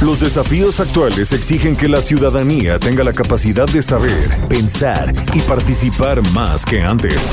Los desafíos actuales exigen que la ciudadanía tenga la capacidad de saber, pensar y participar más que antes.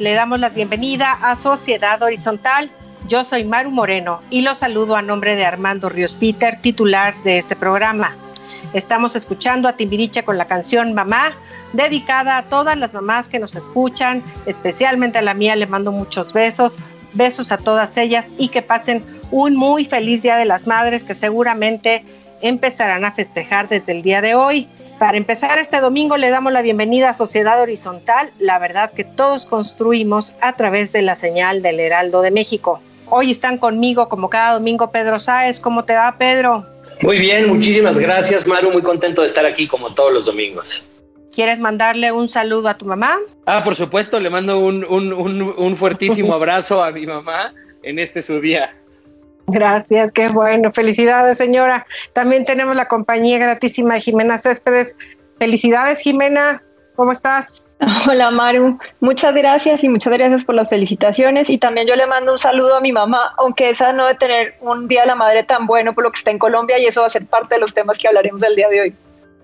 Le damos la bienvenida a Sociedad Horizontal. Yo soy Maru Moreno y los saludo a nombre de Armando Ríos Peter, titular de este programa. Estamos escuchando a Timbiriche con la canción Mamá, dedicada a todas las mamás que nos escuchan, especialmente a la mía, le mando muchos besos, besos a todas ellas y que pasen un muy feliz Día de las Madres que seguramente empezarán a festejar desde el día de hoy. Para empezar este domingo le damos la bienvenida a Sociedad Horizontal, la verdad que todos construimos a través de la señal del Heraldo de México. Hoy están conmigo como cada domingo Pedro Sáez. ¿Cómo te va Pedro? Muy bien, muchísimas gracias, Maru. Muy contento de estar aquí como todos los domingos. ¿Quieres mandarle un saludo a tu mamá? Ah, por supuesto, le mando un, un, un, un fuertísimo abrazo a mi mamá en este su día. Gracias, qué bueno. Felicidades, señora. También tenemos la compañía gratísima de Jimena Céspedes. Felicidades, Jimena. ¿Cómo estás? Hola Maru, muchas gracias y muchas gracias por las felicitaciones y también yo le mando un saludo a mi mamá, aunque esa no debe tener un Día de la Madre tan bueno por lo que está en Colombia y eso va a ser parte de los temas que hablaremos el día de hoy.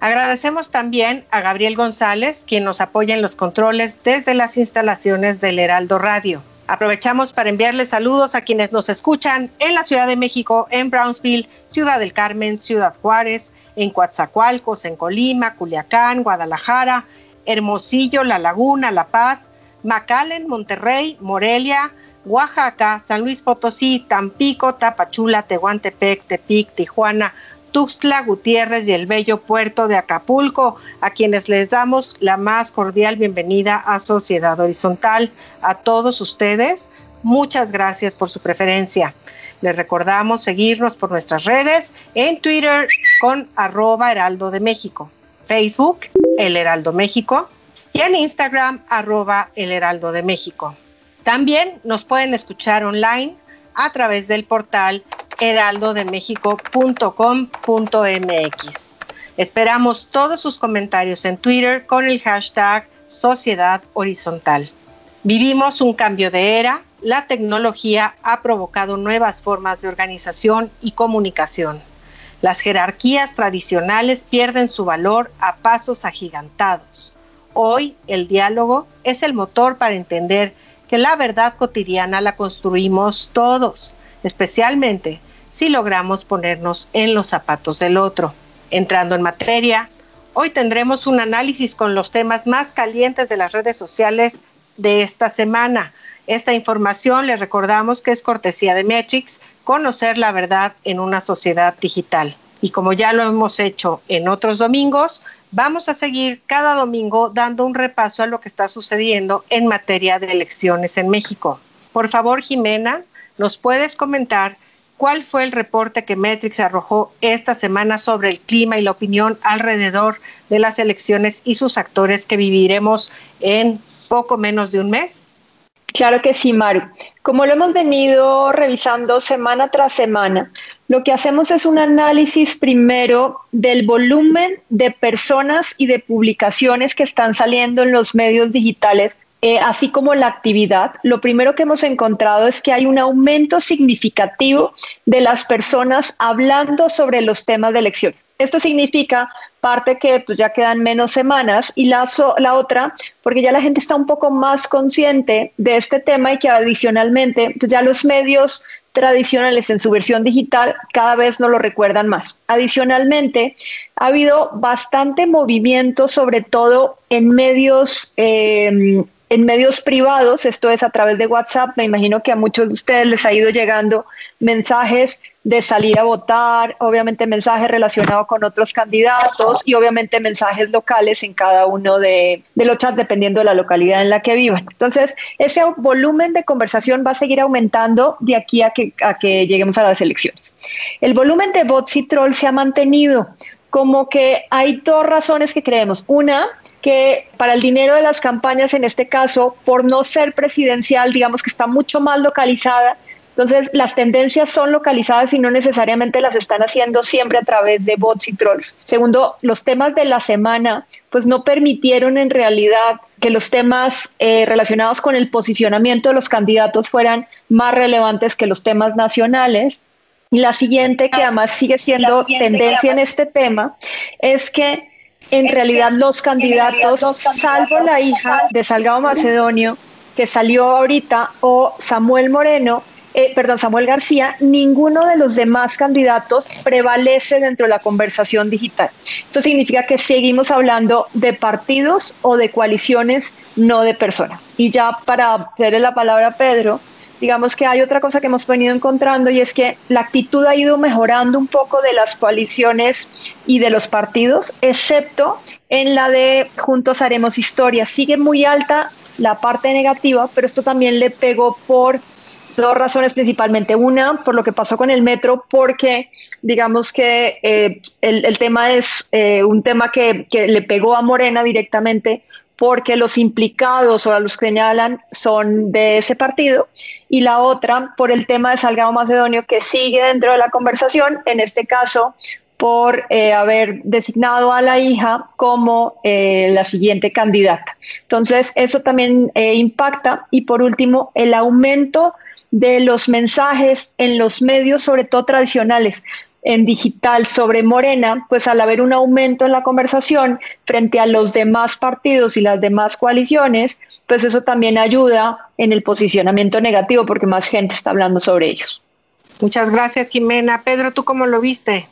Agradecemos también a Gabriel González, quien nos apoya en los controles desde las instalaciones del Heraldo Radio. Aprovechamos para enviarles saludos a quienes nos escuchan en la Ciudad de México, en Brownsville, Ciudad del Carmen, Ciudad Juárez, en Coatzacoalcos, en Colima, Culiacán, Guadalajara, Hermosillo, La Laguna, La Paz, McAllen, Monterrey, Morelia, Oaxaca, San Luis Potosí, Tampico, Tapachula, Tehuantepec, Tepic, Tijuana, Tuxtla Gutiérrez y el bello puerto de Acapulco, a quienes les damos la más cordial bienvenida a Sociedad Horizontal. A todos ustedes, muchas gracias por su preferencia. Les recordamos seguirnos por nuestras redes en Twitter con arroba Heraldo de México, Facebook El Heraldo México y en Instagram arroba El Heraldo de México. También nos pueden escuchar online a través del portal heraldodemexico.com.mx. Esperamos todos sus comentarios en Twitter con el hashtag Sociedad Horizontal. Vivimos un cambio de era, la tecnología ha provocado nuevas formas de organización y comunicación. Las jerarquías tradicionales pierden su valor a pasos agigantados. Hoy el diálogo es el motor para entender que la verdad cotidiana la construimos todos, especialmente si logramos ponernos en los zapatos del otro. Entrando en materia, hoy tendremos un análisis con los temas más calientes de las redes sociales de esta semana. Esta información le recordamos que es cortesía de Metrix, conocer la verdad en una sociedad digital. Y como ya lo hemos hecho en otros domingos, vamos a seguir cada domingo dando un repaso a lo que está sucediendo en materia de elecciones en México. Por favor, Jimena, ¿nos puedes comentar cuál fue el reporte que Metrix arrojó esta semana sobre el clima y la opinión alrededor de las elecciones y sus actores que viviremos en poco menos de un mes? Claro que sí, Maru. Como lo hemos venido revisando semana tras semana, lo que hacemos es un análisis primero del volumen de personas y de publicaciones que están saliendo en los medios digitales eh, así como la actividad, lo primero que hemos encontrado es que hay un aumento significativo de las personas hablando sobre los temas de elecciones. Esto significa parte que pues, ya quedan menos semanas y la, la otra, porque ya la gente está un poco más consciente de este tema y que adicionalmente pues, ya los medios tradicionales en su versión digital cada vez no lo recuerdan más. Adicionalmente, ha habido bastante movimiento, sobre todo en medios eh, en medios privados, esto es a través de WhatsApp, me imagino que a muchos de ustedes les ha ido llegando mensajes de salir a votar, obviamente mensajes relacionados con otros candidatos y obviamente mensajes locales en cada uno de, los chats dependiendo de la localidad en la que vivan. Entonces, ese volumen de conversación va a seguir aumentando de aquí a que, a que lleguemos a las elecciones. El volumen de bots y trolls se ha mantenido como que hay dos razones que creemos. Una, que para el dinero de las campañas, en este caso, por no ser presidencial, digamos que está mucho más localizada. Entonces, las tendencias son localizadas y no necesariamente las están haciendo siempre a través de bots y trolls. Segundo, los temas de la semana, pues no permitieron en realidad que los temas eh, relacionados con el posicionamiento de los candidatos fueran más relevantes que los temas nacionales. Y la siguiente, que además sigue siendo tendencia en este tema, es que en realidad los candidatos, salvo la hija de Salgado Macedonio, que salió ahorita, o Samuel Moreno, eh, perdón, Samuel García, ninguno de los demás candidatos prevalece dentro de la conversación digital. Esto significa que seguimos hablando de partidos o de coaliciones, no de personas. Y ya para hacerle la palabra a Pedro, digamos que hay otra cosa que hemos venido encontrando y es que la actitud ha ido mejorando un poco de las coaliciones y de los partidos, excepto en la de Juntos Haremos Historia. Sigue muy alta la parte negativa, pero esto también le pegó por dos razones principalmente. Una, por lo que pasó con el metro, porque digamos que eh, el, tema es eh, un tema que, que le pegó a Morena directamente porque los implicados o a los que señalan son de ese partido, y la otra por el tema de Salgado Macedonio que sigue dentro de la conversación, en este caso por eh, haber designado a la hija como eh, la siguiente candidata. Entonces, eso también eh, impacta. Y por último, el aumento de los mensajes en los medios, sobre todo tradicionales, en digital sobre Morena, pues al haber un aumento en la conversación frente a los demás partidos y las demás coaliciones, pues eso también ayuda en el posicionamiento negativo porque más gente está hablando sobre ellos. Muchas gracias, Jimena. Pedro, ¿tú cómo lo viste?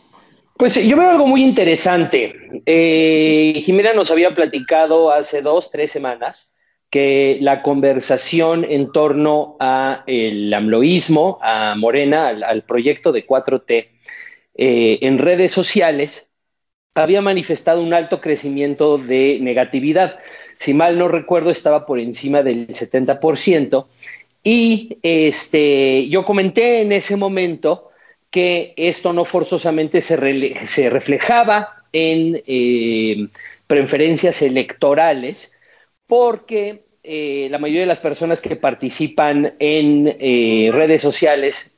Pues yo veo algo muy interesante. Eh, Jimena nos había platicado hace dos, tres semanas que la conversación en torno a el amloísmo, a Morena, al, al proyecto de 4T, eh, en redes sociales había manifestado un alto crecimiento de negatividad. Si mal no recuerdo, estaba por encima del 70%. Y este, yo comenté en ese momento que esto no forzosamente se, se reflejaba en eh, preferencias electorales, porque eh, la mayoría de las personas que participan en redes sociales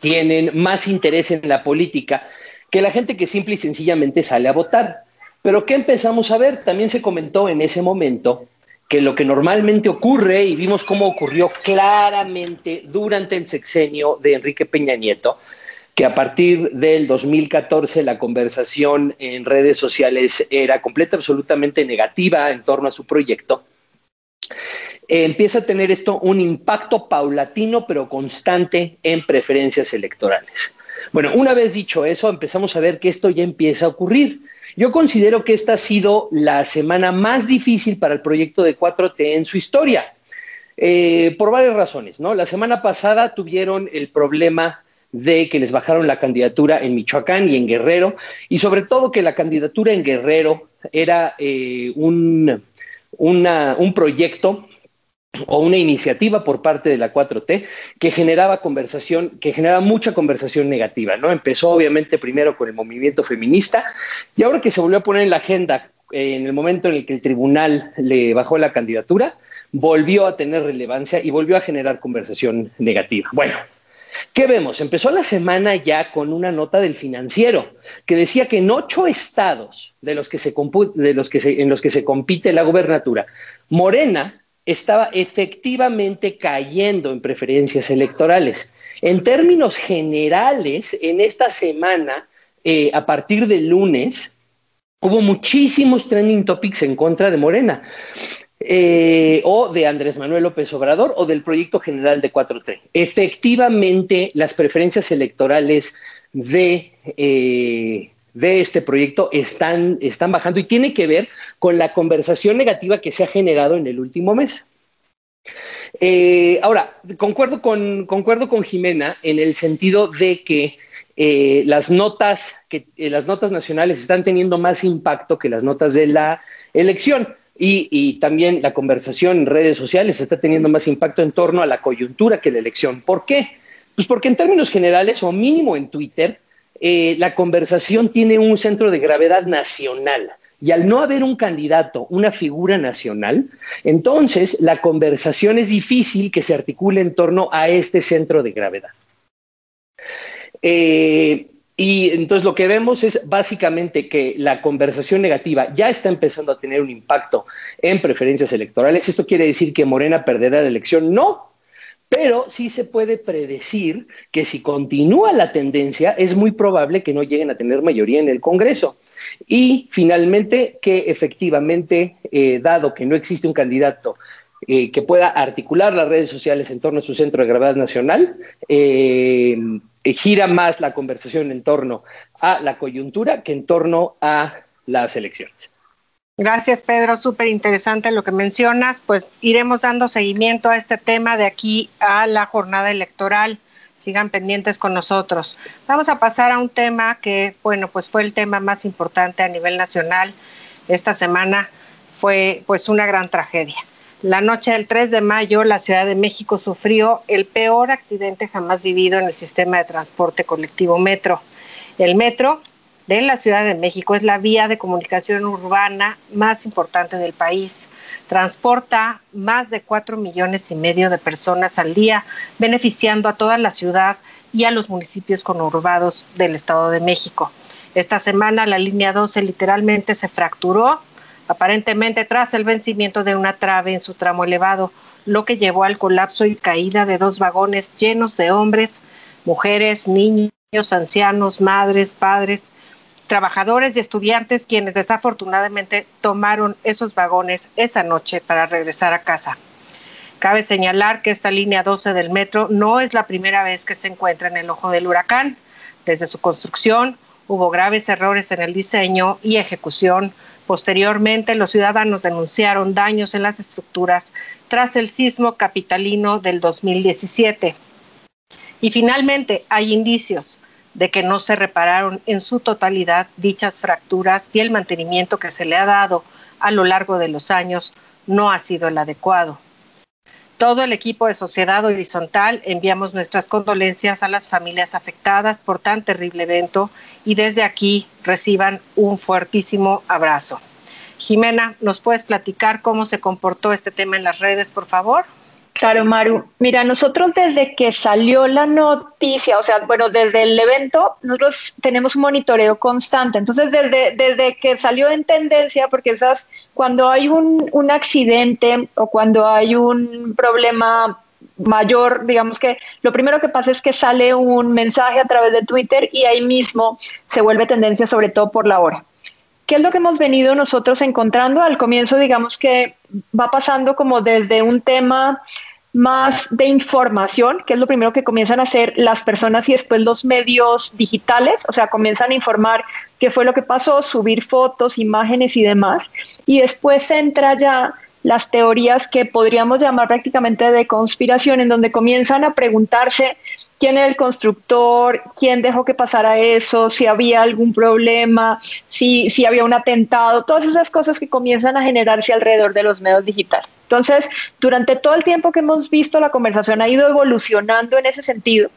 tienen más interés en la política que la gente que simple y sencillamente sale a votar. Pero ¿qué empezamos a ver? También se comentó en ese momento que lo que normalmente ocurre, y vimos cómo ocurrió claramente durante el sexenio de Enrique Peña Nieto, que a partir del 2014 la conversación en redes sociales era completa, absolutamente negativa en torno a su proyecto, eh, empieza a tener esto un impacto paulatino pero constante en preferencias electorales. Bueno, una vez dicho eso, empezamos a ver que esto ya empieza a ocurrir. Yo considero que esta ha sido la semana más difícil para el proyecto de 4T en su historia, eh, por varias razones, ¿no? La semana pasada tuvieron el problema de que les bajaron la candidatura en Michoacán y en Guerrero, y sobre todo que la candidatura en Guerrero era eh, un, un proyecto o una iniciativa por parte de la 4T que generaba conversación, que generaba mucha conversación negativa, ¿no? Empezó obviamente primero con el movimiento feminista y ahora que se volvió a poner en la agenda en el momento en el que el tribunal le bajó la candidatura, volvió a tener relevancia y volvió a generar conversación negativa. Bueno, ¿Qué vemos? Empezó la semana ya con una nota del financiero que decía que en ocho estados de los que se, de los que en los que se compite la gubernatura, Morena estaba efectivamente cayendo en preferencias electorales. En términos generales, en esta semana, eh, a partir del lunes, hubo muchísimos trending topics en contra de Morena. Eh, o de Andrés Manuel López Obrador o del proyecto general de 4T. Efectivamente, las preferencias electorales de, eh, de este proyecto están, están bajando y tiene que ver con la conversación negativa que se ha generado en el último mes. Eh, ahora, concuerdo con, concuerdo con Jimena en el sentido de que las notas que las notas nacionales están teniendo más impacto que las notas de la elección. Y, también la conversación en redes sociales está teniendo más impacto en torno a la coyuntura que la elección. ¿Por qué? Pues porque en términos generales, o mínimo en Twitter, eh, la conversación tiene un centro de gravedad nacional. Y al no haber un candidato, una figura nacional, entonces la conversación es difícil que se articule en torno a este centro de gravedad. Eh, y entonces lo que vemos es básicamente que la conversación negativa ya está empezando a tener un impacto en preferencias electorales. ¿Esto quiere decir que Morena perderá la elección? No, pero sí se puede predecir que si continúa la tendencia, es muy probable que no lleguen a tener mayoría en el Congreso. Y finalmente, que efectivamente, eh, dado que no existe un candidato eh, que pueda articular las redes sociales en torno a su centro de gravedad nacional, eh, gira más la conversación en torno a la coyuntura que en torno a las elecciones. Gracias, Pedro. Súper interesante lo que mencionas. Pues iremos dando seguimiento a este tema de aquí a la jornada electoral. Sigan pendientes con nosotros. Vamos a pasar a un tema que, bueno, pues fue el tema más importante a nivel nacional. Esta semana fue pues una gran tragedia. La noche del 3 de mayo, la Ciudad de México sufrió el peor accidente jamás vivido en el sistema de transporte colectivo metro. El metro de la Ciudad de México es la vía de comunicación urbana más importante del país. Transporta más de cuatro millones y medio de personas al día, beneficiando a toda la ciudad y a los municipios conurbados del Estado de México. Esta semana la línea 12 literalmente se fracturó aparentemente tras el vencimiento de una trave en su tramo elevado, lo que llevó al colapso y caída de dos vagones llenos de hombres, mujeres, niños, ancianos, madres, padres, trabajadores y estudiantes quienes desafortunadamente tomaron esos vagones esa noche para regresar a casa. Cabe señalar que esta línea 12 del metro no es la primera vez que se encuentra en el ojo del huracán. Desde su construcción hubo graves errores en el diseño y ejecución, Posteriormente, los ciudadanos denunciaron daños en las estructuras tras el sismo capitalino del 2017. Y finalmente, hay indicios de que no se repararon en su totalidad dichas fracturas y el mantenimiento que se le ha dado a lo largo de los años no ha sido el adecuado. Todo el equipo de Sociedad Horizontal enviamos nuestras condolencias a las familias afectadas por tan terrible evento y desde aquí reciban un fuertísimo abrazo. Jimena, ¿nos puedes platicar cómo se comportó este tema en las redes, por favor? Claro, Maru. Mira, nosotros desde que salió la noticia, o sea, bueno, desde el evento, nosotros tenemos un monitoreo constante. Entonces, desde, desde que salió en tendencia, porque esas, cuando hay un, un accidente o cuando hay un problema mayor, digamos que lo primero que pasa es que sale un mensaje a través de Twitter y ahí mismo se vuelve tendencia, sobre todo por la hora. ¿Qué es lo que hemos venido nosotros encontrando? Al comienzo, digamos que va pasando como desde un tema más de información, que es lo primero que comienzan a hacer las personas y después los medios digitales, o sea, comienzan a informar qué fue lo que pasó, subir fotos, imágenes y demás, y después entra ya las teorías que podríamos llamar prácticamente de conspiración, en donde comienzan a preguntarse quién era el constructor, quién dejó que pasara eso, si había algún problema, si, si había un atentado, todas esas cosas que comienzan a generarse alrededor de los medios digitales. Entonces, durante todo el tiempo que hemos visto, la conversación ha ido evolucionando en ese sentido.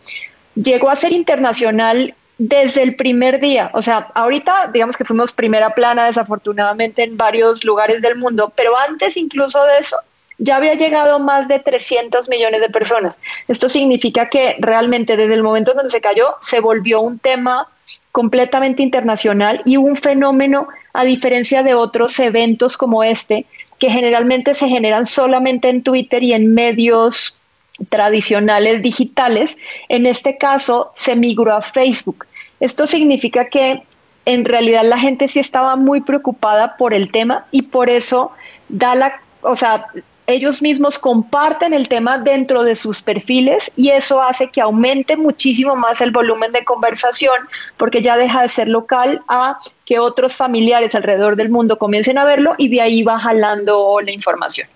Llegó a ser internacional desde el primer día. O sea, ahorita digamos que fuimos primera plana desafortunadamente en varios lugares del mundo, pero antes incluso de eso ya había llegado más de 300 millones de personas. Esto significa que realmente desde el momento en donde se cayó se volvió un tema completamente internacional y un fenómeno a diferencia de otros eventos como este que generalmente se generan solamente en Twitter y en medios tradicionales digitales, en este caso se migró a Facebook. Esto significa que en realidad la gente sí estaba muy preocupada por el tema y por eso da la, o sea, ellos mismos comparten el tema dentro de sus perfiles y eso hace que aumente muchísimo más el volumen de conversación porque ya deja de ser local a que otros familiares alrededor del mundo comiencen a verlo y de ahí va jalando la información.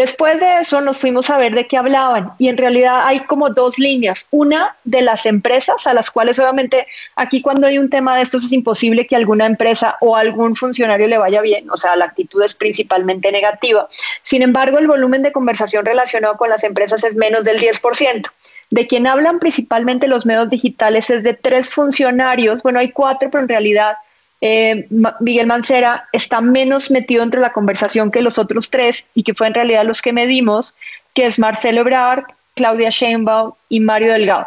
Después de eso nos fuimos a ver de qué hablaban y en realidad hay como dos líneas. Una de las empresas a las cuales obviamente aquí cuando hay un tema de estos es imposible que alguna empresa o algún funcionario le vaya bien, o sea, la actitud es principalmente negativa. Sin embargo, el volumen de conversación relacionado con las empresas es menos del 10%. De quien hablan principalmente los medios digitales es de tres funcionarios, bueno, hay cuatro, pero en realidad eh, Miguel Mancera está menos metido entre la conversación que los otros tres y que fue en realidad los que medimos, que es Marcelo Ebrard, Claudia Sheinbaum y Mario Delgado.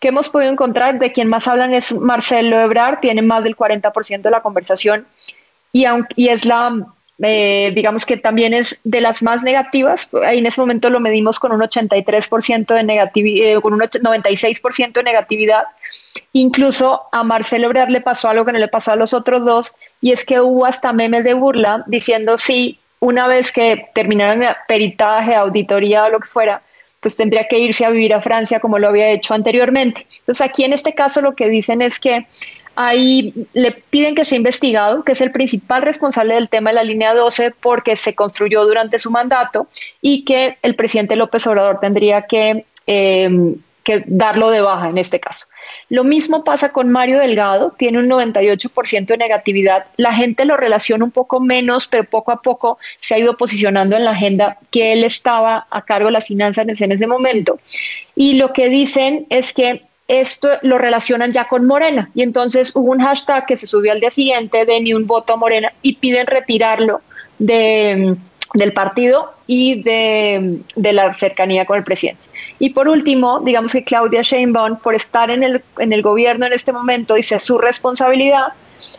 ¿Qué hemos podido encontrar? De quien más hablan es Marcelo Ebrard, tiene más del 40% de la conversación y, y es la eh, digamos que también es de las más negativas. Ahí en ese momento lo medimos con un 83% de negatividad, eh, con un 96% de negatividad. Incluso a Marcelo Ebrard le pasó algo que no le pasó a los otros dos, y es que hubo hasta memes de burla diciendo sí, una vez que terminaron peritaje, auditoría o lo que fuera, pues tendría que irse a vivir a Francia como lo había hecho anteriormente. Entonces aquí en este caso lo que dicen es que ahí le piden que sea investigado, que es el principal responsable del tema de la línea 12 porque se construyó durante su mandato y que el presidente López Obrador tendría que, eh, que darlo de baja en este caso. Lo mismo pasa con Mario Delgado, tiene un 98% de negatividad. La gente lo relaciona un poco menos, pero poco a poco se ha ido posicionando en la agenda que él estaba a cargo de las finanzas en ese momento. Y lo que dicen es que esto lo relacionan ya con Morena. Y entonces hubo un hashtag que se subió al día siguiente de ni un voto a Morena y piden retirarlo de, del partido y de, de, la cercanía con el presidente. Y por último, digamos que Claudia Sheinbaum, por estar en el, en el gobierno en este momento, dice su responsabilidad,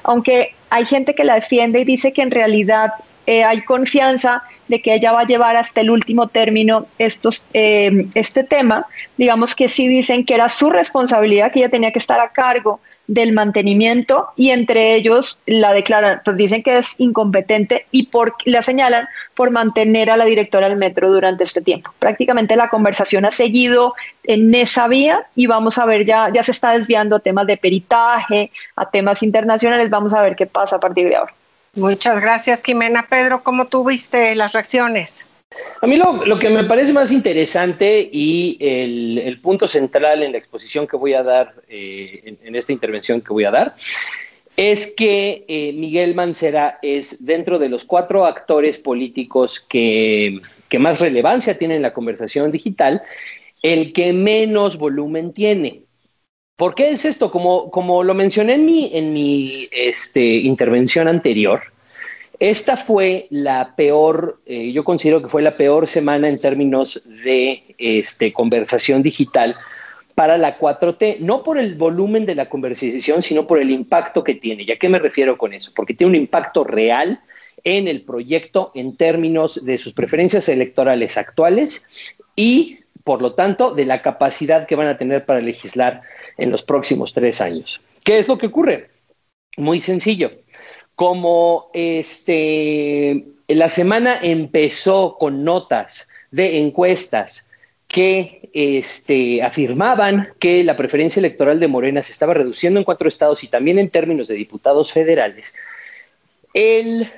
aunque hay gente que la defiende y dice que en realidad eh, hay confianza de que ella va a llevar hasta el último término estos, eh, este tema, digamos que sí dicen que era su responsabilidad, que ella tenía que estar a cargo del mantenimiento y entre ellos la declaran, pues dicen que es incompetente y por, la señalan por mantener a la directora del metro durante este tiempo. Prácticamente la conversación ha seguido en esa vía y vamos a ver, ya, ya se está desviando a temas de peritaje, a temas internacionales, vamos a ver qué pasa a partir de ahora. Muchas gracias, Jimena. Pedro, ¿cómo tuviste las reacciones? A mí lo, lo, que me parece más interesante y el, punto central en la exposición que voy a dar, eh, en, esta intervención que voy a dar, es que eh, Miguel Mancera es dentro de los cuatro actores políticos que, que más relevancia tienen en la conversación digital, el que menos volumen tiene. ¿Por qué es esto? Como, como lo mencioné en mi, en mi este, intervención anterior, esta fue la peor, eh, yo considero que fue la peor semana en términos de este, conversación digital para la 4T, no por el volumen de la conversación, sino por el impacto que tiene. ¿Y a qué me refiero con eso? Porque tiene un impacto real en el proyecto en términos de sus preferencias electorales actuales y, por lo tanto, de la capacidad que van a tener para legislar en los próximos tres años. ¿Qué es lo que ocurre? Muy sencillo. como este, la semana empezó con notas de encuestas que este, afirmaban que la preferencia electoral de Morena se estaba reduciendo en cuatro estados y también en términos de diputados federales, el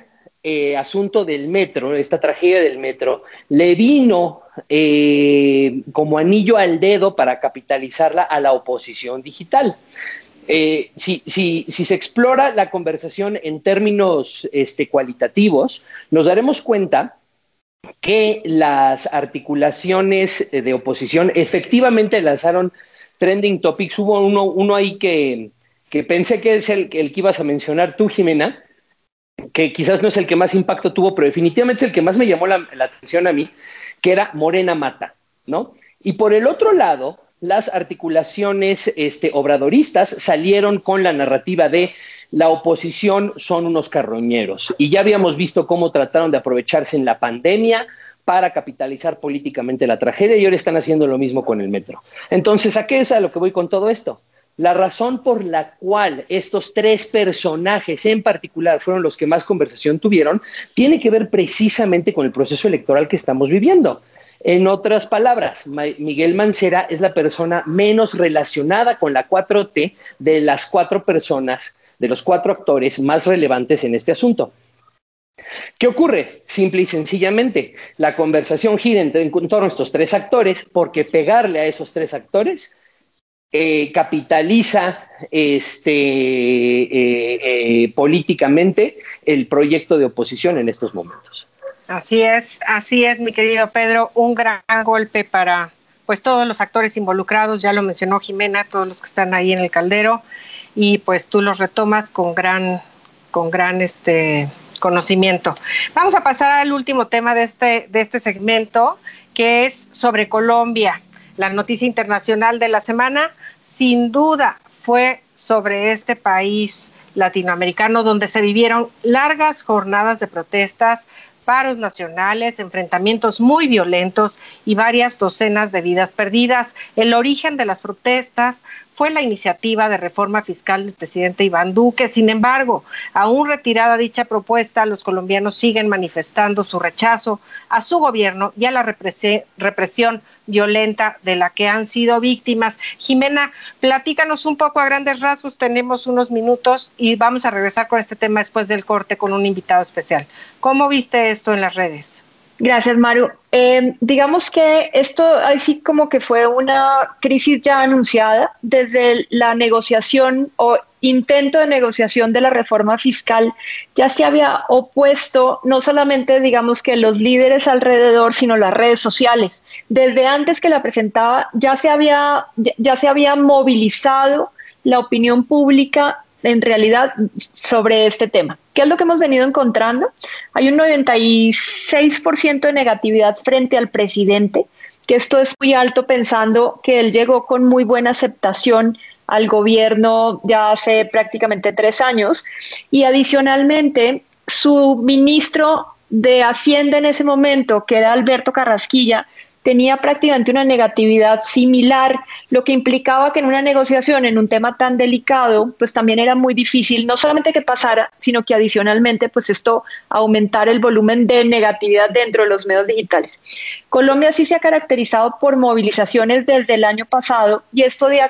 eh, asunto del metro, esta tragedia del metro, le vino eh, como anillo al dedo para capitalizarla a la oposición digital. Eh, si, se explora la conversación en términos este, cualitativos, nos daremos cuenta que las articulaciones de oposición efectivamente lanzaron trending topics. Hubo uno, uno ahí que, pensé que es el, el, que ibas a mencionar tú, Jimena, que quizás no es el que más impacto tuvo, pero definitivamente es el que más me llamó la, la atención a mí, que era Morena Mata, ¿no? Y por el otro lado, las articulaciones este, obradoristas salieron con la narrativa de la oposición son unos carroñeros. Y ya habíamos visto cómo trataron de aprovecharse en la pandemia para capitalizar políticamente la tragedia y ahora están haciendo lo mismo con el metro. Entonces, ¿a qué es a lo que voy con todo esto? La razón por la cual estos tres personajes en particular fueron los que más conversación tuvieron tiene que ver precisamente con el proceso electoral que estamos viviendo. En otras palabras, Miguel Mancera es la persona menos relacionada con la 4T de las cuatro personas, de los cuatro actores más relevantes en este asunto. ¿Qué ocurre? Simple y sencillamente, la conversación gira en, torno a estos tres actores porque pegarle a esos tres actores eh, capitaliza este, eh, eh, políticamente el proyecto de oposición en estos momentos. Así es, así es, mi querido Pedro, un gran golpe para pues todos los actores involucrados, ya lo mencionó Jimena, todos los que están ahí en el caldero y pues tú los retomas con gran con gran este conocimiento. Vamos a pasar al último tema de este de este segmento, que es sobre Colombia. La noticia internacional de la semana, sin duda, fue sobre este país latinoamericano donde se vivieron largas jornadas de protestas paros nacionales, enfrentamientos muy violentos y varias docenas de vidas perdidas. El origen de las protestas fue la iniciativa de reforma fiscal del presidente Iván Duque. Sin embargo, aún retirada dicha propuesta, los colombianos siguen manifestando su rechazo a su gobierno y a la represión violenta de la que han sido víctimas. Jimena, platícanos un poco a grandes rasgos, tenemos unos minutos y vamos a regresar con este tema después del corte con un invitado especial. ¿Cómo viste esto en las redes? Gracias, Maru. Eh, digamos que esto así como que fue una crisis ya anunciada desde la negociación o intento de negociación de la reforma fiscal. Ya se había opuesto no solamente, digamos que los líderes alrededor, sino las redes sociales. Desde antes que la presentaba, ya se había, ya se había movilizado la opinión pública en realidad sobre este tema. ¿Qué es lo que hemos venido encontrando? Hay un 96% de negatividad frente al presidente, que esto es muy alto pensando que él llegó con muy buena aceptación al gobierno ya hace prácticamente tres años y adicionalmente su ministro de Hacienda en ese momento, que era Alberto Carrasquilla, tenía prácticamente una negatividad similar, lo que implicaba que en una negociación, en un tema tan delicado, pues también era muy difícil, no solamente que pasara, sino que adicionalmente, pues esto aumentar el volumen de negatividad dentro de los medios digitales. Colombia sí se ha caracterizado por movilizaciones desde el año pasado y esto de,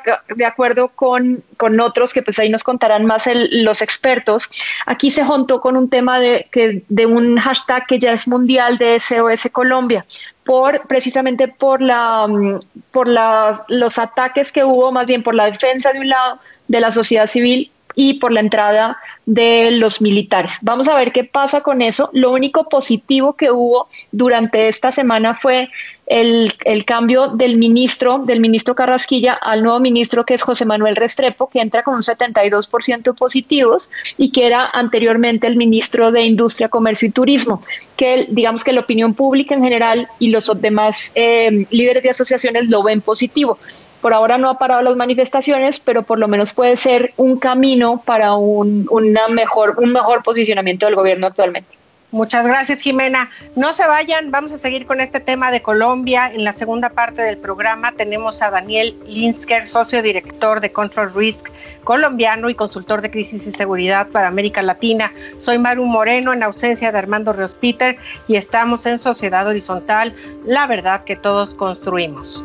acuerdo con, con, otros que pues ahí nos contarán más los expertos, aquí se juntó con un tema de, que, de un hashtag que ya es mundial de SOS Colombia por precisamente por la mm, por los ataques que hubo, más bien por la defensa de un lado de la sociedad civil y por la entrada de los militares. Vamos a ver qué pasa con eso. Lo único positivo que hubo durante esta semana fue el, cambio del ministro, del ministro Carrasquilla al nuevo ministro que es José Manuel Restrepo, que entra con un 72% positivos y que era anteriormente el ministro de Industria, Comercio y Turismo, que digamos que la opinión pública en general y los demás eh, líderes de asociaciones lo ven positivo. Por ahora no ha parado las manifestaciones, pero por lo menos puede ser un camino para un, una mejor, un mejor posicionamiento del gobierno actualmente. Muchas gracias, Jimena. No se vayan, vamos a seguir con este tema de Colombia. En la segunda parte del programa tenemos a Daniel Linsker, socio director de Control Risk colombiano y consultor de crisis y seguridad para América Latina. Soy Maru Moreno, en ausencia de Armando Ríos Peter, y estamos en Sociedad Horizontal, la verdad que todos construimos.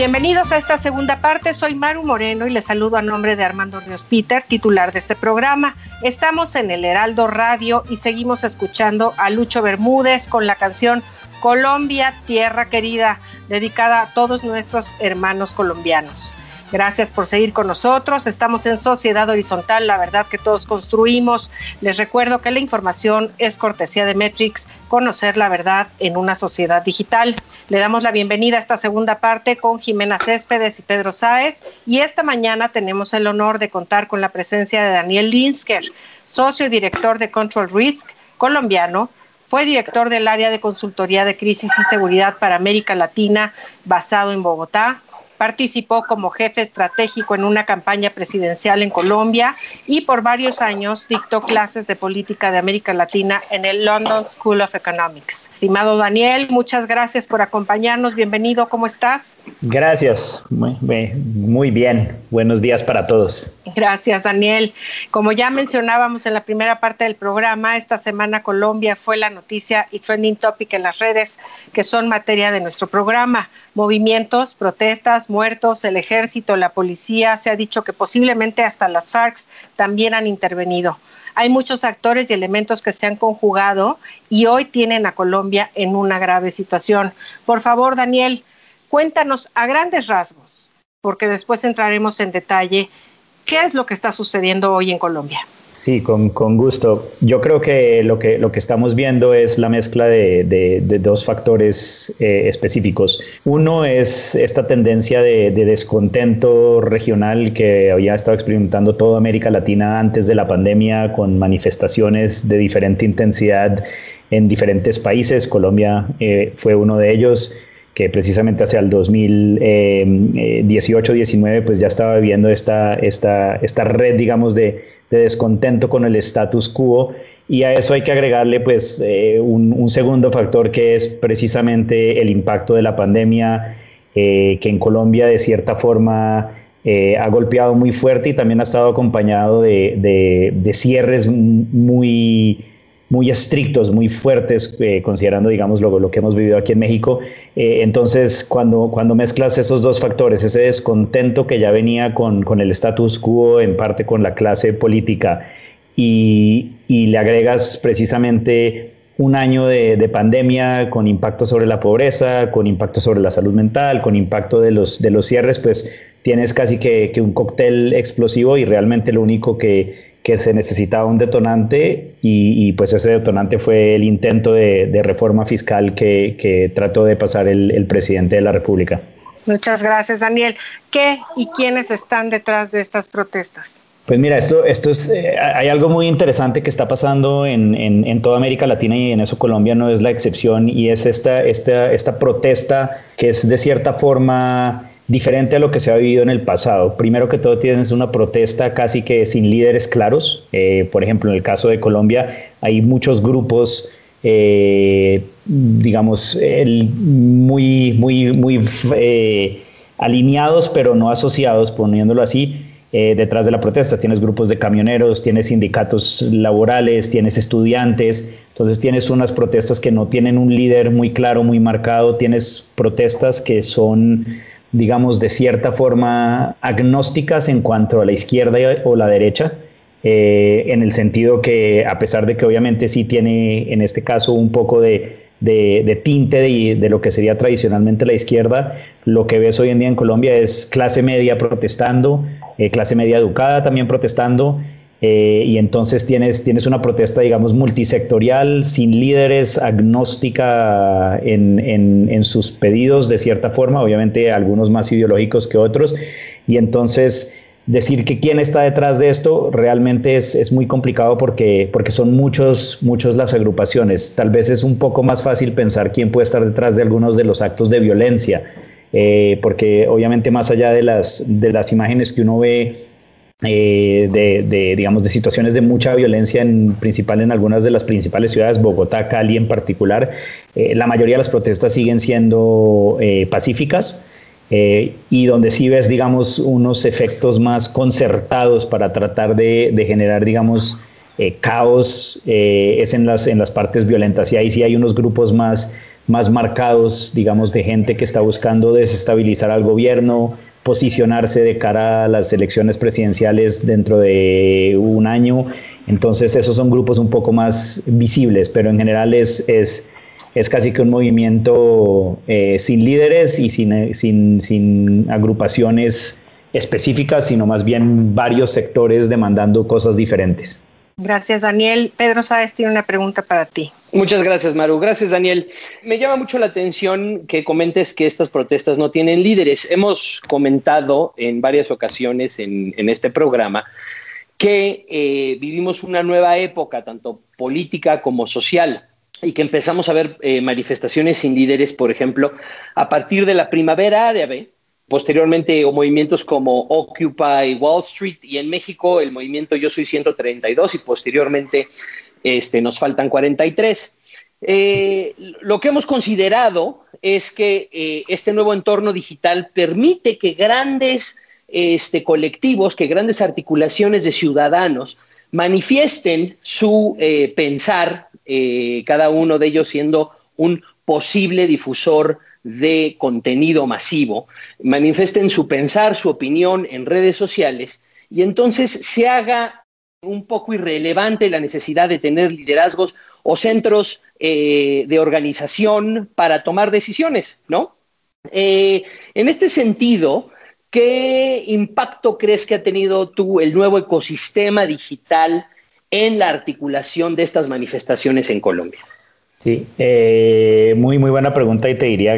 Bienvenidos a esta segunda parte, soy Maru Moreno y les saludo a nombre de Armando Ríos Peter, titular de este programa. Estamos en el Heraldo Radio y seguimos escuchando a Lucho Bermúdez con la canción Colombia, Tierra Querida, dedicada a todos nuestros hermanos colombianos. Gracias por seguir con nosotros. Estamos en Sociedad Horizontal, la verdad que todos construimos. Les recuerdo que la información es cortesía de Metrix, conocer la verdad en una sociedad digital. Le damos la bienvenida a esta segunda parte con Jimena Céspedes y Pedro Sáez. Y esta mañana tenemos el honor de contar con la presencia de Daniel Linsker, socio y director de Control Risk colombiano, fue director del área de consultoría de crisis y seguridad para América Latina, basado en Bogotá. Participó como jefe estratégico en una campaña presidencial en Colombia y por varios años dictó clases de política de América Latina en el London School of Economics. Estimado Daniel, muchas gracias por acompañarnos. Bienvenido, ¿cómo estás? Gracias, muy, muy- muy bien. Buenos días para todos. Gracias, Daniel. Como ya mencionábamos en la primera parte del programa, esta semana Colombia fue la noticia y trending topic en las redes que son materia de nuestro programa. Movimientos, protestas, muertos, el ejército, la policía, se ha dicho que posiblemente hasta las FARC también han intervenido. Hay muchos actores y elementos que se han conjugado y hoy tienen a Colombia en una grave situación. Por favor, Daniel, cuéntanos a grandes rasgos, porque después entraremos en detalle ¿Qué es lo que está sucediendo hoy en Colombia? Sí, con, con gusto. Yo creo que lo que, lo que estamos viendo es la mezcla de, de- dos factores eh, específicos. Uno es esta tendencia de, de descontento regional que había estado experimentando toda América Latina antes de la pandemia con manifestaciones de diferente intensidad en diferentes países. Colombia eh, fue uno de ellos que precisamente hacia el 2018-19 pues ya estaba viviendo esta, esta, esta red, digamos, de, de descontento con el status quo. Y a eso hay que agregarle pues eh, un, un segundo factor que es precisamente el impacto de la pandemia eh, que en Colombia de cierta forma eh, ha golpeado muy fuerte y también ha estado acompañado de- de cierres muy, muy estrictos, muy fuertes, eh, considerando, digamos, lo, lo que hemos vivido aquí en México. Eh, entonces, cuando, cuando mezclas esos dos factores, ese descontento que ya venía con, con el status quo, en parte con la clase política, y, y le agregas precisamente un año de, de pandemia con impacto sobre la pobreza, con impacto sobre la salud mental, con impacto de los, de los cierres, pues tienes casi que, que un cóctel explosivo y realmente lo único que, que se necesitaba un detonante y, y, pues ese detonante fue el intento de, de reforma fiscal que, que, trató de pasar el, el presidente de la República. Muchas gracias, Daniel. ¿Qué y quiénes están detrás de estas protestas? Pues mira, esto, esto es, eh, hay algo muy interesante que está pasando en, en, en, toda América Latina y en eso Colombia no es la excepción y es esta, esta, esta protesta que es de cierta forma diferente a lo que se ha vivido en el pasado. Primero que todo tienes una protesta casi que sin líderes claros. Eh, por ejemplo, en el caso de Colombia hay muchos grupos, eh, digamos, muy, muy, muy eh, alineados, pero no asociados, poniéndolo así. detrás de la protesta tienes grupos de camioneros, tienes sindicatos laborales, tienes estudiantes, entonces tienes unas protestas que no tienen un líder muy claro, muy marcado, tienes protestas que son digamos, de cierta forma agnósticas en cuanto a la izquierda o la derecha, eh, en el sentido que a pesar de que obviamente sí tiene en este caso un poco de, tinte de, lo que sería tradicionalmente la izquierda, lo que ves hoy en día en Colombia es clase media protestando, eh, clase media educada también protestando, eh, y entonces tienes, tienes una protesta, digamos, multisectorial, sin líderes, agnóstica en, en, sus pedidos de cierta forma, obviamente algunos más ideológicos que otros, y entonces decir que quién está detrás de esto realmente es, es, muy complicado porque, porque son muchos, muchos las agrupaciones. Tal vez es un poco más fácil pensar quién puede estar detrás de algunos de los actos de violencia, eh, porque obviamente más allá de las, de las imágenes que uno ve eh, de, digamos, de situaciones de mucha violencia, en principal en algunas de las principales ciudades, Bogotá, Cali en particular. Eh, la mayoría de las protestas siguen siendo eh, pacíficas y donde sí ves, digamos, unos efectos más concertados para tratar de, de generar, digamos, caos es en las, en las partes violentas. Y ahí sí hay unos grupos más, más marcados, digamos, de gente que está buscando desestabilizar al gobierno, posicionarse de cara a las elecciones presidenciales dentro de un año. Entonces esos son grupos un poco más visibles, pero en general es, es, es casi que un movimiento eh, sin líderes y sin, sin, sin agrupaciones específicas, sino más bien varios sectores demandando cosas diferentes. Gracias, Daniel. Pedro Sáez tiene una pregunta para ti. Muchas gracias, Maru. Gracias, Daniel. Me llama mucho la atención que comentes que estas protestas no tienen líderes. Hemos comentado en varias ocasiones en, este programa que eh, vivimos una nueva época, tanto política como social, y que empezamos a ver eh, manifestaciones sin líderes, por ejemplo, a partir de la primavera árabe, posteriormente o movimientos como Occupy Wall Street y en México el movimiento Yo Soy 132 y posteriormente este, nos faltan 43. Eh, lo que hemos considerado es que eh, este nuevo entorno digital permite que grandes este, colectivos, que grandes articulaciones de ciudadanos manifiesten su eh, pensar, cada uno de ellos siendo un posible difusor de contenido masivo, manifiesten su pensar, su opinión en redes sociales y entonces se haga un poco irrelevante la necesidad de tener liderazgos o centros eh, de organización para tomar decisiones, ¿no? Eh, en este sentido, ¿qué impacto crees que ha tenido tú el nuevo ecosistema digital en la articulación de estas manifestaciones en Colombia? Sí, eh, muy, muy buena pregunta y te diría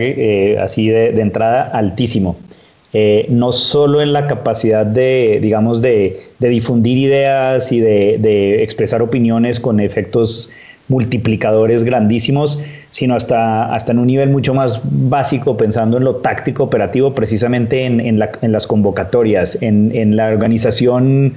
así de, entrada altísimo. Eh, no solo en la capacidad de, digamos, de, difundir ideas y de, expresar opiniones con efectos multiplicadores grandísimos, sino hasta, hasta en un nivel mucho más básico, pensando en lo táctico operativo, precisamente en, las convocatorias, en, la organización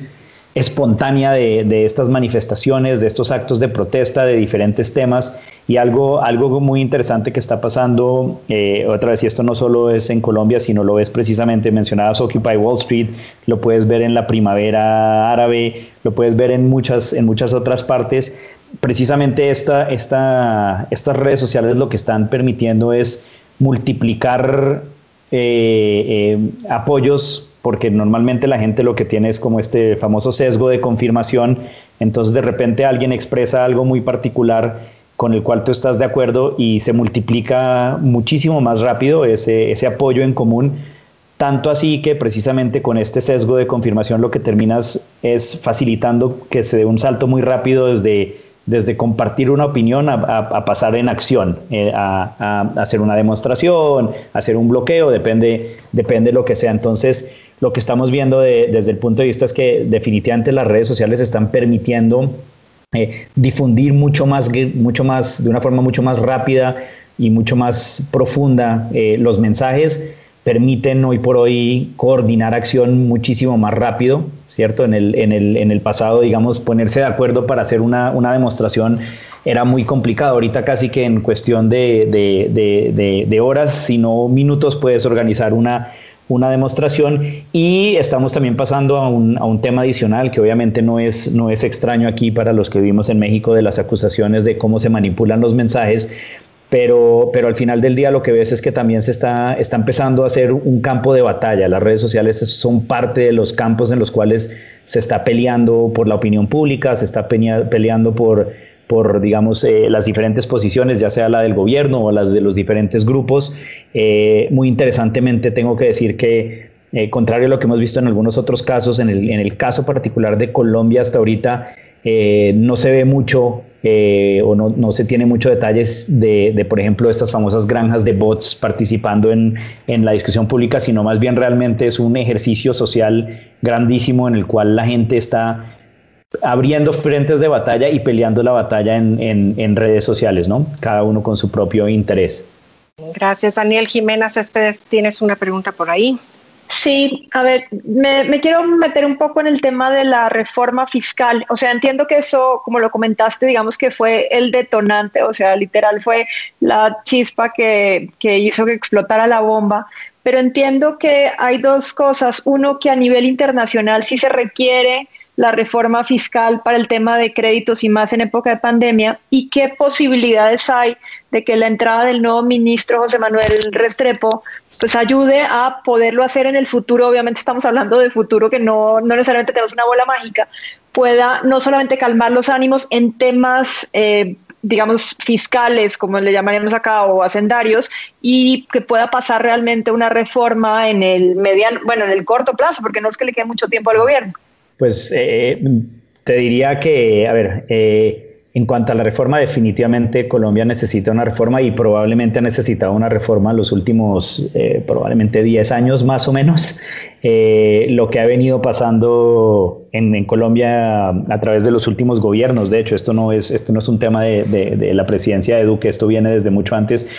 espontánea de, estas manifestaciones, de estos actos de protesta de diferentes temas y algo, algo muy interesante que está pasando, eh, otra vez, y esto no solo es en Colombia, sino lo ves precisamente, mencionadas Occupy Wall Street, lo puedes ver en la primavera árabe, lo puedes ver en muchas, en muchas otras partes. Precisamente esta, esta, estas redes sociales lo que están permitiendo es multiplicar eh, eh, apoyos porque normalmente la gente lo que tiene es como este famoso sesgo de confirmación, entonces de repente alguien expresa algo muy particular con el cual tú estás de acuerdo y se multiplica muchísimo más rápido ese, ese apoyo en común. Tanto así que precisamente con este sesgo de confirmación lo que terminas es facilitando que se dé un salto muy rápido desde, desde compartir una opinión a, pasar en acción, eh, a, hacer una demostración, a hacer un bloqueo, depende, depende de lo que sea. Entonces, lo que estamos viendo desde el punto de vista es que definitivamente las redes sociales están permitiendo eh, difundir mucho más, mucho más, de una forma mucho más rápida y mucho más profunda eh, los mensajes, permiten hoy por hoy coordinar acción muchísimo más rápido, ¿cierto? En el, en el, en el pasado, digamos, ponerse de acuerdo para hacer una, una demostración era muy complicado. Ahorita casi que en cuestión de, de, de, de horas, si no minutos, puedes organizar una, una demostración y estamos también pasando a un, a un, tema adicional que obviamente no es, no es extraño aquí para los que vivimos en México de las acusaciones de cómo se manipulan los mensajes, pero, pero al final del día lo que ves es que también se está, está empezando a hacer un campo de batalla. Las redes sociales son parte de los campos en los cuales se está peleando por la opinión pública, se está peleando por por, digamos, eh, las diferentes posiciones, ya sea la del gobierno o las de los diferentes grupos. Eh, muy interesantemente, tengo que decir que, eh, contrario a lo que hemos visto en algunos otros casos, en el, en el caso particular de Colombia hasta ahorita, no se ve mucho o no, no, se tiene muchos detalles de, de, por ejemplo, estas famosas granjas de bots participando en, en la discusión pública, sino más bien realmente es un ejercicio social grandísimo en el cual la gente está abriendo frentes de batalla y peleando la batalla en, redes sociales, ¿no? Cada uno con su propio interés. Gracias, Daniel Jiménez Céspedes. Tienes una pregunta por ahí. Sí, a ver, me, quiero meter un poco en el tema de la reforma fiscal. O sea, entiendo que eso, como lo comentaste, digamos que fue el detonante, o sea, literal fue la chispa que, que hizo que explotara la bomba. Pero entiendo que hay dos cosas. Uno, que a nivel internacional sí se requiere la reforma fiscal para el tema de créditos y más en época de pandemia y qué posibilidades hay de que la entrada del nuevo ministro José Manuel Restrepo pues ayude a poderlo hacer en el futuro, obviamente estamos hablando de futuro que no, no necesariamente tenemos una bola mágica, pueda no solamente calmar los ánimos en temas eh, digamos, fiscales, como le llamaríamos acá, o hacendarios, y que pueda pasar realmente una reforma en el mediano, bueno, en el corto plazo, porque no es que le quede mucho tiempo al gobierno. Pues eh, te diría que, a ver, eh, en cuanto a la reforma, definitivamente Colombia necesita una reforma y probablemente ha necesitado una reforma en los últimos eh, probablemente 10 años más o menos. lo que ha venido pasando en, Colombia a través de los últimos gobiernos, de hecho, esto no es, esto no es un tema de, de la presidencia de Duque, esto viene desde mucho antes.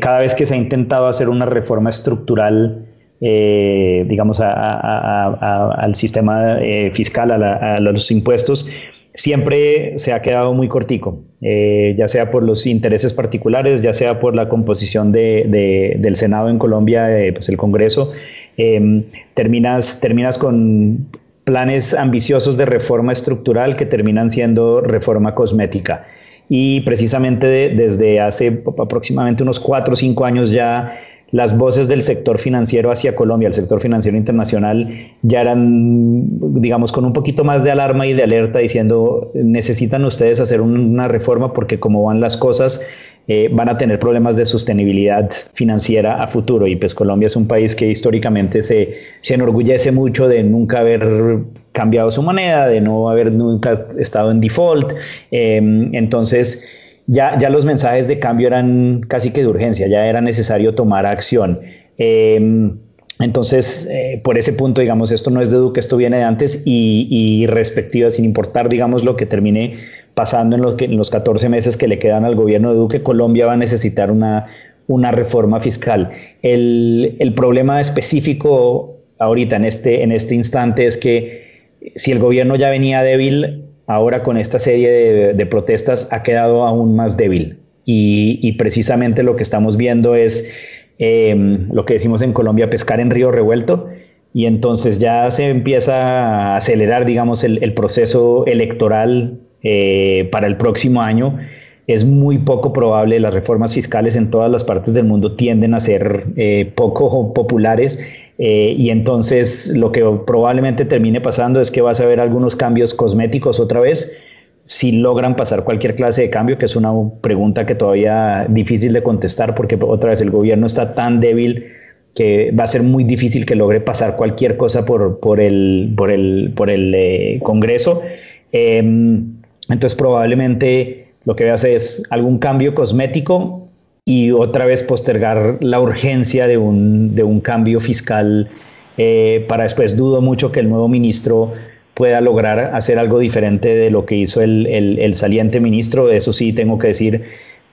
cada vez que se ha intentado hacer una reforma estructural, eh, digamos, al sistema eh, fiscal, a, los impuestos, siempre se ha quedado muy cortico, eh, ya sea por los intereses particulares, ya sea por la composición del Senado en Colombia, pues el Congreso, em, terminas, terminas con planes ambiciosos de reforma estructural que terminan siendo reforma cosmética. Y precisamente desde hace aproximadamente unos cuatro o cinco años ya las voces del sector financiero hacia Colombia, el sector financiero internacional, ya eran, digamos, con un poquito más de alarma y de alerta diciendo, necesitan ustedes hacer una reforma porque como van las cosas, eh, van a tener problemas de sostenibilidad financiera a futuro. Y pues Colombia es un país que históricamente se, se enorgullece mucho de nunca haber cambiado su moneda, de no haber nunca estado en default. Em, entonces, ya, ya los mensajes de cambio eran casi que de urgencia, ya era necesario tomar acción. Em, entonces, eh, por ese punto, digamos, esto no es de Duque, esto viene de antes y, y respectiva, sin importar, digamos, lo que termine pasando en los, en los 14 meses que le quedan al gobierno de Duque, Colombia va a necesitar una, una reforma fiscal. El, el, problema específico ahorita, en este, en este instante, es que si el gobierno ya venía débil, ahora con esta serie de, protestas ha quedado aún más débil. Y, precisamente lo que estamos viendo es em, lo que decimos en Colombia, pescar en río revuelto. Y entonces ya se empieza a acelerar, digamos, el, proceso electoral eh, para el próximo año. Es muy poco probable, las reformas fiscales en todas las partes del mundo tienden a ser eh, poco populares eh, y entonces lo que probablemente termine pasando es que vas a ver algunos cambios cosméticos otra vez, si logran pasar cualquier clase de cambio, que es una pregunta que todavía difícil de contestar porque otra vez el gobierno está tan débil que va a ser muy difícil que logre pasar cualquier cosa por, por el, por el, por el eh, Congreso. Em, entonces probablemente lo que veas es algún cambio cosmético y otra vez postergar la urgencia de un, de un cambio fiscal eh, para después. Dudo mucho que el nuevo ministro pueda lograr hacer algo diferente de lo que hizo el, el, saliente ministro. Eso sí, tengo que decir,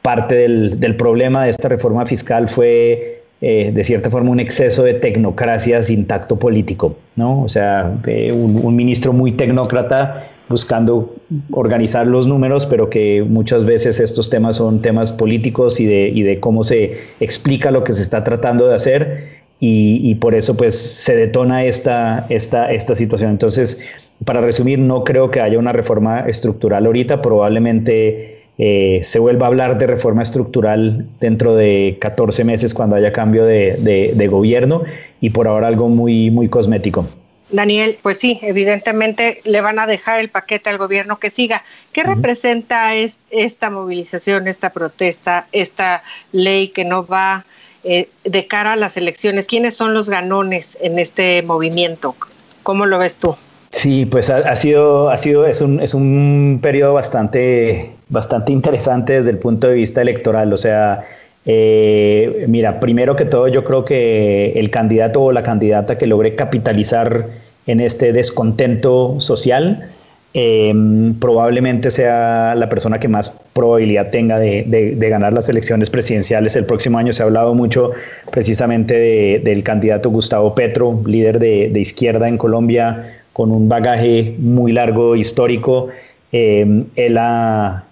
parte del, del, problema de esta reforma fiscal fue eh, de cierta forma un exceso de tecnocracia sin tacto político, ¿no? O sea, un, ministro muy tecnócrata buscando organizar los números, pero que muchas veces estos temas son temas políticos y de, de cómo se explica lo que se está tratando de hacer y, por eso pues se detona esta, esta, esta situación. Entonces, para resumir, no creo que haya una reforma estructural ahorita, probablemente eh, se vuelva a hablar de reforma estructural dentro de 14 meses cuando haya cambio de, de, gobierno y por ahora algo muy, muy cosmético. Daniel, pues sí, evidentemente le van a dejar el paquete al gobierno que siga. ¿Qué representa es, esta movilización, esta protesta, esta ley que no va eh, de cara a las elecciones? ¿Quiénes son los ganones en este movimiento? ¿Cómo lo ves tú? Sí, pues ha, sido, ha sido, es un, es un periodo bastante, bastante interesante desde el punto de vista electoral. O sea, eh, mira, primero que todo, yo creo que el candidato o la candidata que logre capitalizar en este descontento social eh, probablemente sea la persona que más probabilidad tenga de, ganar las elecciones presidenciales el próximo año. Se ha hablado mucho precisamente del candidato Gustavo Petro, líder de, izquierda en Colombia, con un bagaje muy largo histórico. Eh, él, ha,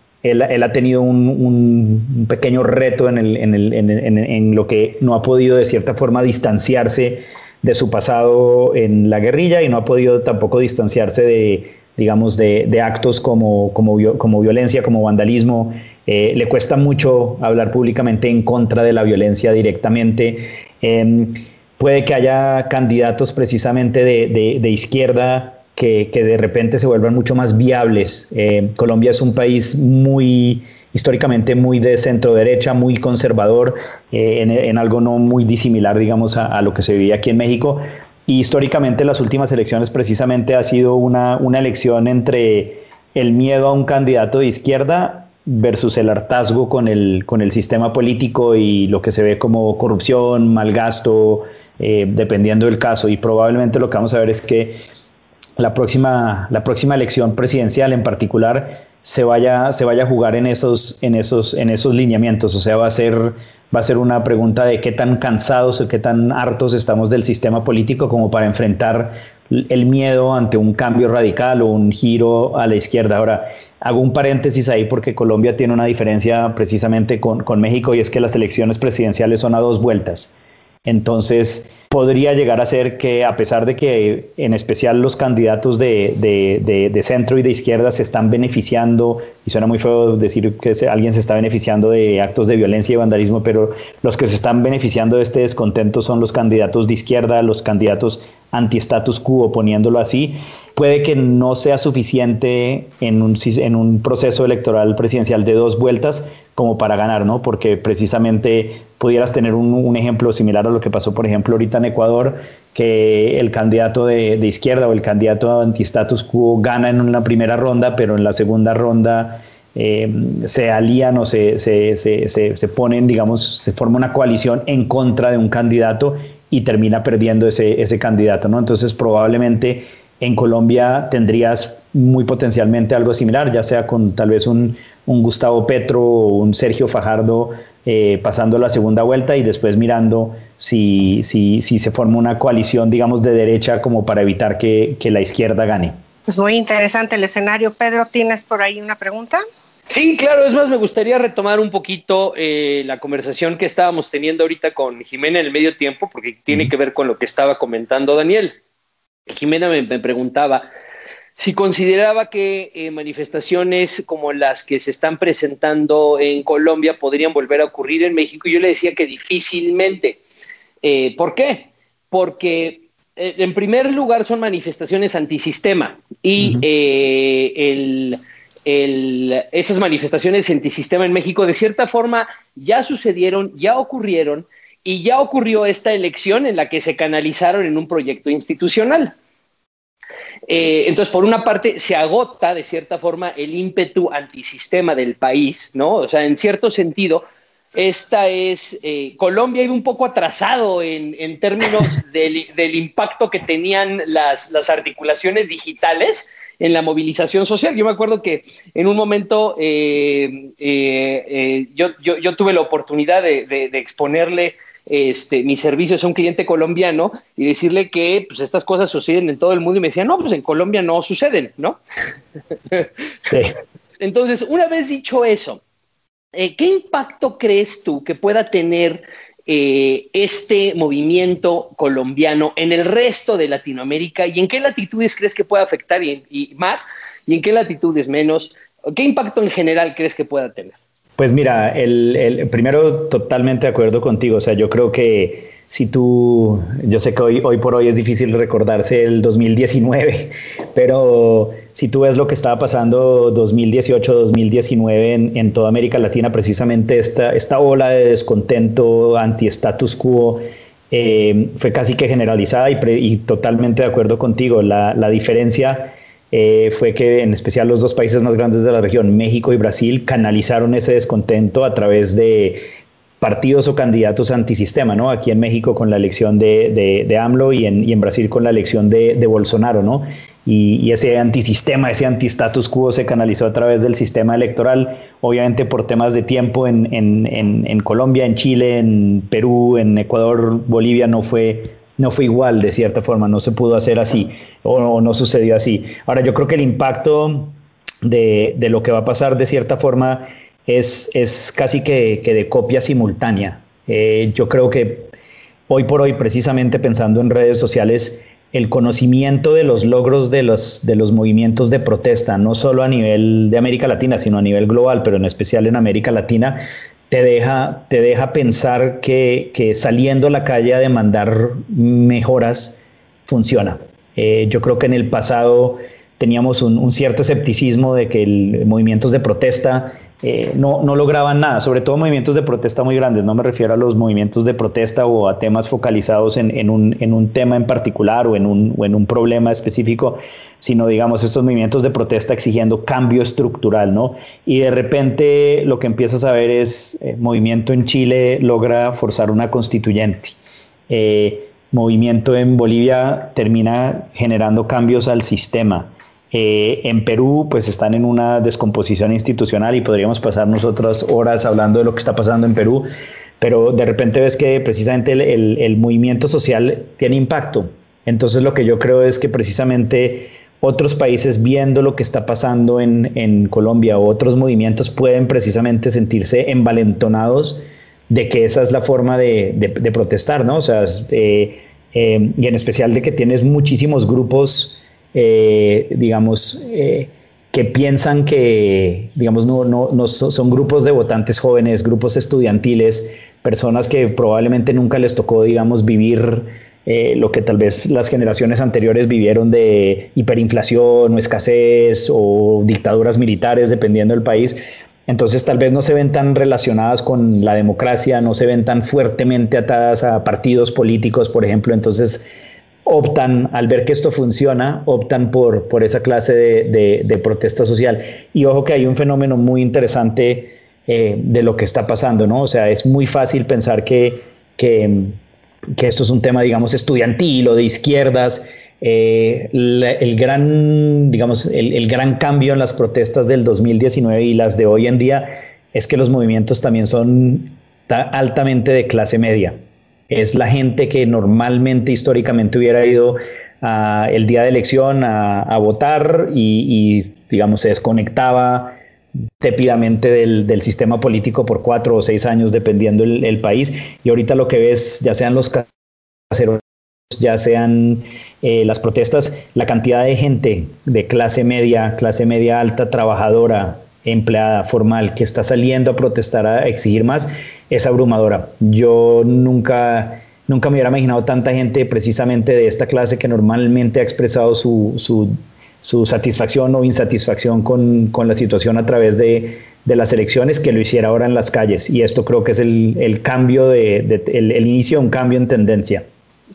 tenido un, pequeño reto en, en lo que no ha podido de cierta forma distanciarse de su pasado en la guerrilla y no ha podido tampoco distanciarse de digamos, de, actos como, como, como, violencia, como vandalismo. Eh, le cuesta mucho hablar públicamente en contra de la violencia directamente. Em, puede que haya candidatos precisamente de, izquierda que, de repente se vuelvan mucho más viables. Eh, Colombia es un país muy históricamente muy de centro derecha, muy conservador, eh, en, algo no muy disimilar, digamos, a, lo que se vivía aquí en México, y históricamente las últimas elecciones precisamente ha sido una, una elección entre el miedo a un candidato de izquierda versus el hartazgo con el, con el sistema político y lo que se ve como corrupción, mal gasto, eh, dependiendo del caso. Y probablemente lo que vamos a ver es que la próxima, la próxima elección presidencial en particular se vaya, se vaya a jugar en esos, en, esos, en esos lineamientos. O sea, va a ser va a ser una pregunta de qué tan cansados o qué tan hartos estamos del sistema político como para enfrentar el miedo ante un cambio radical o un giro a la izquierda. Ahora, hago un paréntesis ahí porque Colombia tiene una diferencia precisamente con, con México y es que las elecciones presidenciales son a dos vueltas. Entonces, podría llegar a ser que a pesar de que en especial los candidatos de, de, centro y de izquierda se están beneficiando, y suena muy feo decir que alguien se está beneficiando de actos de violencia y vandalismo, pero los que se están beneficiando de este descontento son los candidatos de izquierda, los candidatos anti-status quo, poniéndolo así, puede que no sea suficiente en un, proceso electoral presidencial de dos vueltas como para ganar, ¿no? Porque precisamente pudieras tener un, ejemplo similar a lo que pasó, por ejemplo, ahorita en Ecuador, que el candidato de, izquierda o el candidato anti-status quo gana en una primera ronda, pero en la segunda ronda eh, se alían o se, ponen, digamos, se forma una coalición en contra de un candidato y termina perdiendo ese candidato, ¿no? Entonces probablemente en Colombia tendrías muy potencialmente algo similar, ya sea con tal vez un, un Gustavo Petro o un Sergio Fajardo eh, pasando la segunda vuelta y después mirando si, si, si, se forma una coalición, digamos, de derecha como para evitar que, que la izquierda gane. Pues muy interesante el escenario. Pedro, ¿tienes por ahí una pregunta? Sí, claro, es más, me gustaría retomar un poquito eh, la conversación que estábamos teniendo ahorita con Jimena en el medio tiempo, porque tiene que ver con lo que estaba comentando Daniel. Jimena me, preguntaba si consideraba que eh, manifestaciones como las que se están presentando en Colombia podrían volver a ocurrir en México, y yo le decía que difícilmente. Eh, ¿Por qué? Porque en primer lugar son manifestaciones antisistema y el esas manifestaciones antisistema en México de cierta forma ya sucedieron, ya ocurrieron y ya ocurrió esta elección en la que se canalizaron en un proyecto institucional. Eh, entonces, por una parte, se agota de cierta forma el ímpetu antisistema del país, ¿no? O sea, en cierto sentido, esta es, eh, Colombia iba un poco atrasado en, términos del, impacto que tenían las, las articulaciones digitales en la movilización social. Yo me acuerdo que en un momento eh, eh, eh, yo, tuve la oportunidad de, exponerle este, mi servicio a un cliente colombiano y decirle que pues, estas cosas suceden en todo el mundo y me decía, no, pues en Colombia no suceden, ¿no? Entonces, una vez dicho eso, eh, ¿qué impacto crees tú que pueda tener eh, este movimiento colombiano en el resto de Latinoamérica y en qué latitudes crees que pueda afectar y, más y en qué latitudes menos? ¿Qué impacto en general crees que pueda tener? Pues mira, el, primero totalmente de acuerdo contigo, o sea, yo creo que si tú, yo sé que hoy, hoy por hoy es difícil recordarse el 2019, pero si tú ves lo que estaba pasando 2018-2019 en, en, toda América Latina, precisamente esta, esta ola de descontento anti-status quo eh, fue casi que generalizada y, y, totalmente de acuerdo contigo. La, la diferencia eh, fue que en especial los dos países más grandes de la región, México y Brasil, canalizaron ese descontento a través de partidos o candidatos antisistema, ¿no? Aquí en México con la elección de, de, AMLO y en, y en, Brasil con la elección de, de Bolsonaro, ¿no? Y, ese antisistema, ese antistatus quo se canalizó a través del sistema electoral, obviamente por temas de tiempo en, en, en, Colombia, en Chile, en Perú, en Ecuador, Bolivia no fue, no fue igual de cierta forma, no se pudo hacer así o, no sucedió así. Ahora yo creo que el impacto de, de lo que va a pasar de cierta forma es, es casi que, de copia simultánea. Eh, yo creo que hoy por hoy, precisamente pensando en redes sociales, el conocimiento de los logros de los, de los movimientos de protesta, no solo a nivel de América Latina, sino a nivel global, pero en especial en América Latina, te deja, te deja pensar que, que saliendo a la calle a demandar mejoras funciona. Eh, yo creo que en el pasado teníamos un, cierto escepticismo de que el, movimientos de protesta eh, no, no, lograban nada, sobre todo movimientos de protesta muy grandes, no me refiero a los movimientos de protesta o a temas focalizados en, en, un, en un, tema en particular o en un, o en un problema específico, sino digamos estos movimientos de protesta exigiendo cambio estructural, ¿no? Y de repente lo que empiezas a ver es eh, movimiento en Chile logra forzar una constituyente. Eh, movimiento en Bolivia termina generando cambios al sistema. Eh, en Perú, pues están en una descomposición institucional y podríamos pasar nosotras horas hablando de lo que está pasando en Perú, pero de repente ves que precisamente el, movimiento social tiene impacto. Entonces lo que yo creo es que precisamente otros países viendo lo que está pasando en, Colombia o otros movimientos pueden precisamente sentirse envalentonados de que esa es la forma de, protestar, ¿no? O sea, eh, eh, y en especial de que tienes muchísimos grupos eh, digamos, eh, que piensan que, digamos, no, no, son grupos de votantes jóvenes, grupos estudiantiles, personas que probablemente nunca les tocó, digamos, vivir eh, lo que tal vez las generaciones anteriores vivieron de hiperinflación o escasez o dictaduras militares, dependiendo del país. Entonces tal vez no se ven tan relacionadas con la democracia, no se ven tan fuertemente atadas a partidos políticos, por ejemplo. Entonces optan, al ver que esto funciona, optan por, por esa clase de, protesta social. Y ojo que hay un fenómeno muy interesante eh, de lo que está pasando, ¿no? O sea, es muy fácil pensar que, que, esto es un tema, digamos, estudiantil o de izquierdas. Eh, el gran, digamos, el, el gran cambio en las protestas del 2019 y las de hoy en día es que los movimientos también son altamente de clase media es la gente que normalmente históricamente hubiera ido el día de elección a, votar y, digamos, se desconectaba tépidamente del, sistema político por cuatro o seis años, dependiendo el, país. Y ahorita lo que ves, ya sean los caseros, ya sean eh, las protestas, la cantidad de gente de clase media, clase media alta, trabajadora, empleada formal que está saliendo a protestar, a exigir más, es abrumadora. Yo nunca, nunca me hubiera imaginado tanta gente precisamente de esta clase que normalmente ha expresado su, su, satisfacción o insatisfacción con, con, la situación a través de, de, las elecciones que lo hiciera ahora en las calles. Y esto creo que es el, el cambio de, el inicio de un cambio en tendencia.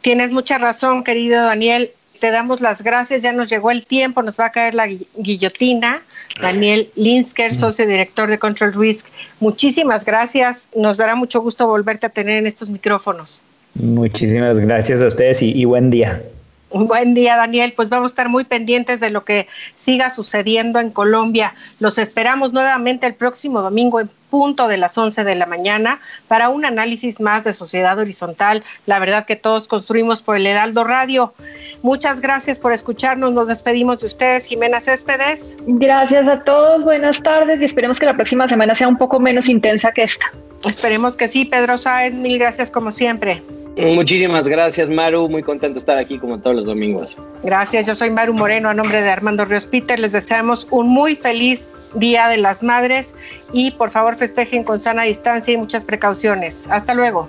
Tienes mucha razón, querido Daniel te damos las gracias, ya nos llegó el tiempo, nos va a caer la guillotina. Daniel Linsker, mm. socio director de Control Risk, muchísimas gracias, nos dará mucho gusto volverte a tener en estos micrófonos. Muchísimas gracias a ustedes y, buen día. Buen día, Daniel. Pues vamos a estar muy pendientes de lo que siga sucediendo en Colombia. Los esperamos nuevamente el próximo domingo punto de las 11 de la mañana para un análisis más de Sociedad Horizontal. La verdad que todos construimos por el Heraldo Radio. Muchas gracias por escucharnos. Nos despedimos de ustedes, Jimena Céspedes. Gracias a todos. Buenas tardes y esperemos que la próxima semana sea un poco menos intensa que esta. Esperemos que sí, Pedro Sáez. Mil gracias como siempre. Muchísimas gracias, Maru. Muy contento de estar aquí como todos los domingos. Gracias, yo soy Maru Moreno a nombre de Armando Ríos Peter. Les deseamos un muy feliz Día de las Madres y por favor festejen con sana distancia y muchas precauciones. Hasta luego.